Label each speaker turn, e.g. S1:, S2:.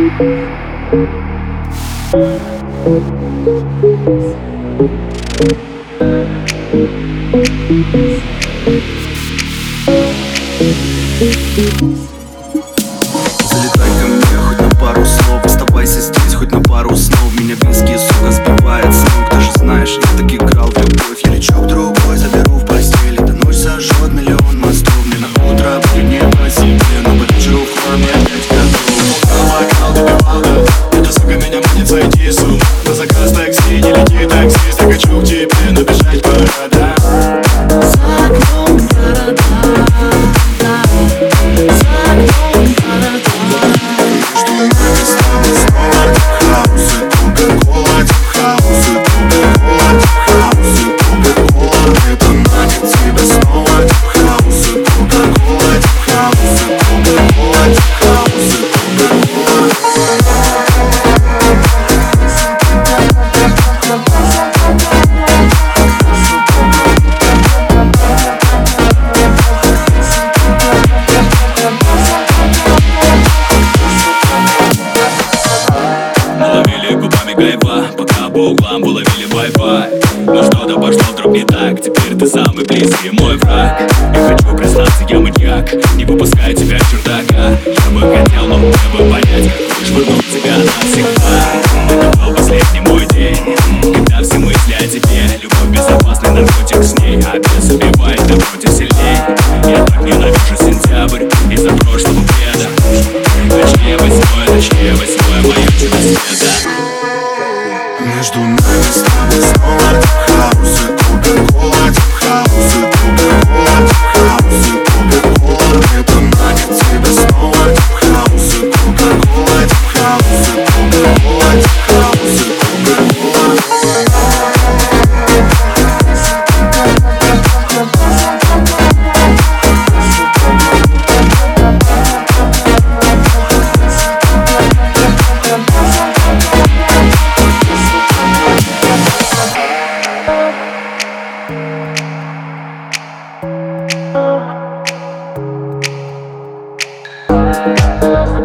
S1: Thank you. Сойти с На заказ такси, не лети таксист. Я хочу к тебе, но бежать гайва Пока по углам уловили вай-фай. Но что-то пошло вдруг не так Теперь ты самый близкий мой враг. Я хочу признаться, я маньяк Не выпускаю тебя с чердака. Я бы хотел, но мне бы понять Как вышвырнуть тебя навсегда. Это был последний мой день Когда все мысли о тебе. Любовь безопасный наркотик с ней А без убивает напротив сильней. Я так ненавижу сентябрь Из-за прошлого бреда. Точнее восьмое, точнее восьмое Мое чудо света
S2: Между нами с тобой снова хаос И кока-кола, хаос И
S3: Bye.